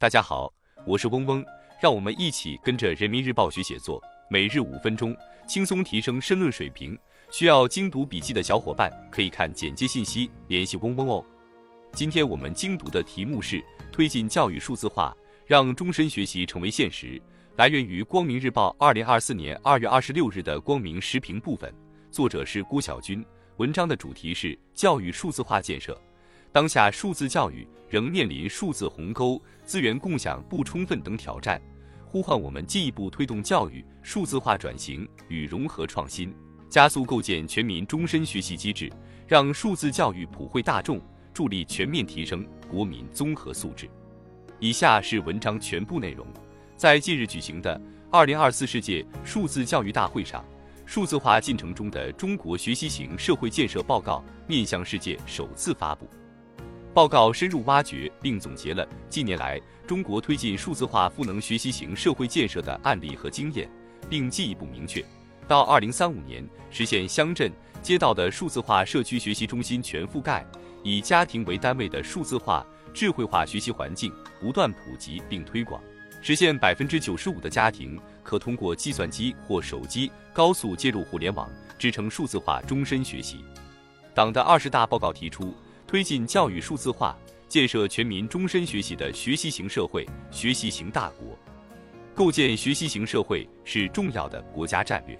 大家好，我是嗡嗡，让我们一起跟着人民日报学写作，每日五分钟，轻松提升申论水平。需要精读笔记的小伙伴可以看简介信息联系嗡嗡哦。今天我们精读的题目是推进教育数字化，让终身学习成为现实。来源于光明日报二零二四年二月二十六日的光明时评部分，作者是郭晓军。文章的主题是教育数字化建设。当下数字教育仍面临数字鸿沟、资源共享不充分等挑战，呼唤我们进一步推动教育数字化转型与融合创新，加速构建全民终身学习机制，让数字教育普惠大众，助力全面提升国民综合素质。以下是文章全部内容。在近日举行的二零二四世界数字教育大会上。数字化进程中的中国学习型社会建设报告面向世界首次发布。报告深入挖掘并总结了近年来中国推进数字化赋能学习型社会建设的案例和经验，并进一步明确，到二零三五年实现乡镇、街道的数字化社区学习中心全覆盖，以家庭为单位的数字化智慧化学习环境不断普及并推广。实现百分之九十五的家庭可通过计算机或手机高速接入互联网，支撑数字化终身学习。党的二十大报告提出，推进教育数字化，建设全民终身学习的学习型社会、学习型大国。构建学习型社会是重要的国家战略。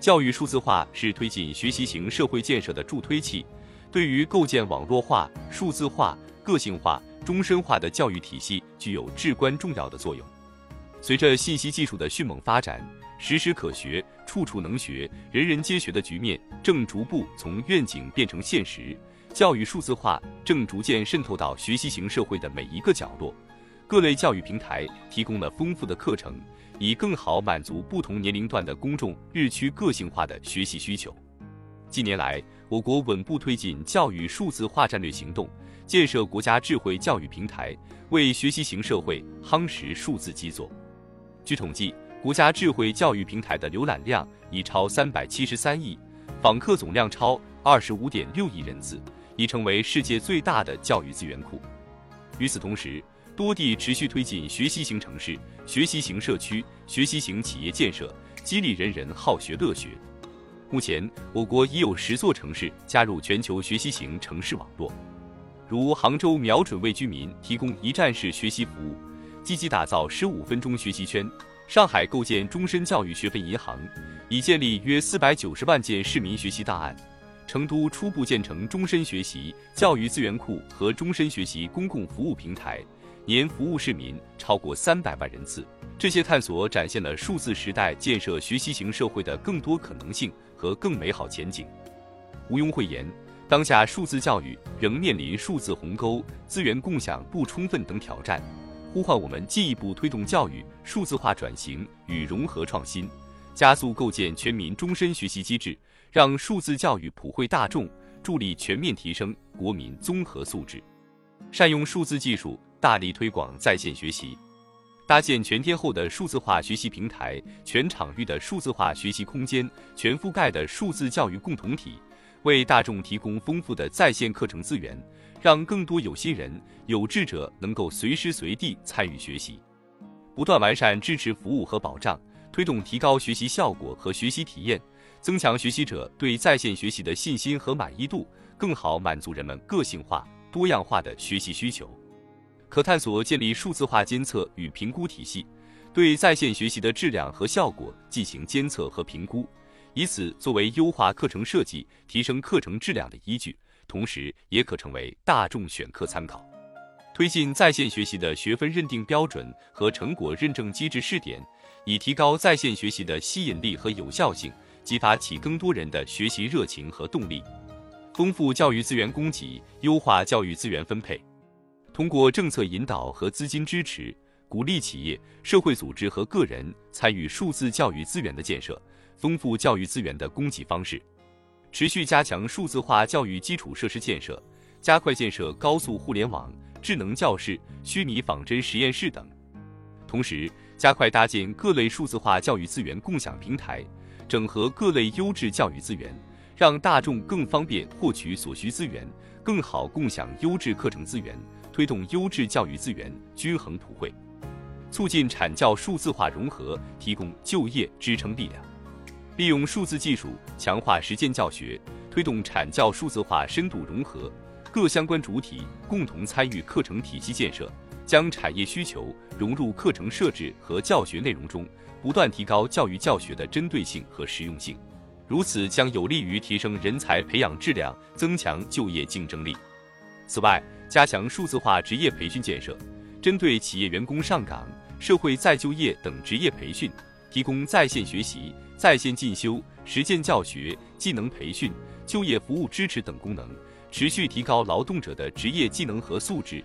教育数字化是推进学习型社会建设的助推器，对于构建网络化、数字化、个性化。终身化的教育体系具有至关重要的作用。随着信息技术的迅猛发展，时时可学、处处能学、人人皆学的局面正逐步从愿景变成现实。教育数字化正逐渐渗透到学习型社会的每一个角落。各类教育平台提供了丰富的课程，以更好满足不同年龄段的公众日趋个性化的学习需求。近年来，我国稳步推进教育数字化战略行动。建设国家智慧教育平台，为学习型社会夯实数字基座。据统计，国家智慧教育平台的浏览量已超三百七十三亿，访客总量超二十五点六亿人次，已成为世界最大的教育资源库。与此同时，多地持续推进学习型城市、学习型社区、学习型企业建设，激励人人好学乐学。目前，我国已有十座城市加入全球学习型城市网络。如杭州瞄准为居民提供一站式学习服务，积极打造十五分钟学习圈；上海构建终身教育学分银行，已建立约四百九十万件市民学习档案；成都初步建成终身学习教育资源库和终身学习公共服务平台，年服务市民超过三百万人次。这些探索展现了数字时代建设学习型社会的更多可能性和更美好前景。毋庸讳言。当下数字教育仍面临数字鸿沟、资源共享不充分等挑战，呼唤我们进一步推动教育数字化转型与融合创新，加速构建全民终身学习机制，让数字教育普惠大众，助力全面提升国民综合素质。善用数字技术，大力推广在线学习，搭建全天候的数字化学习平台、全场域的数字化学习空间、全覆盖的数字教育共同体。为大众提供丰富的在线课程资源，让更多有心人、有志者能够随时随地参与学习。不断完善支持服务和保障，推动提高学习效果和学习体验，增强学习者对在线学习的信心和满意度，更好满足人们个性化、多样化的学习需求。可探索建立数字化监测与评估体系，对在线学习的质量和效果进行监测和评估。以此作为优化课程设计、提升课程质量的依据，同时也可成为大众选课参考。推进在线学习的学分认定标准和成果认证机制试点，以提高在线学习的吸引力和有效性，激发起更多人的学习热情和动力。丰富教育资源供给，优化教育资源分配。通过政策引导和资金支持，鼓励企业、社会组织和个人参与数字教育资源的建设。丰富教育资源的供给方式，持续加强数字化教育基础设施建设，加快建设高速互联网、智能教室、虚拟仿真实验室等。同时，加快搭建各类数字化教育资源共享平台，整合各类优质教育资源，让大众更方便获取所需资源，更好共享优质课程资源，推动优质教育资源均衡普惠，促进产教数字化融合，提供就业支撑力量。利用数字技术强化实践教学，推动产教数字化深度融合，各相关主体共同参与课程体系建设，将产业需求融入课程设置和教学内容中，不断提高教育教学的针对性和实用性。如此将有利于提升人才培养质量，增强就业竞争力。此外，加强数字化职业培训建设，针对企业员工上岗、社会再就业等职业培训，提供在线学习、在线进修、实践教学、技能培训、就业服务支持等功能，持续提高劳动者的职业技能和素质，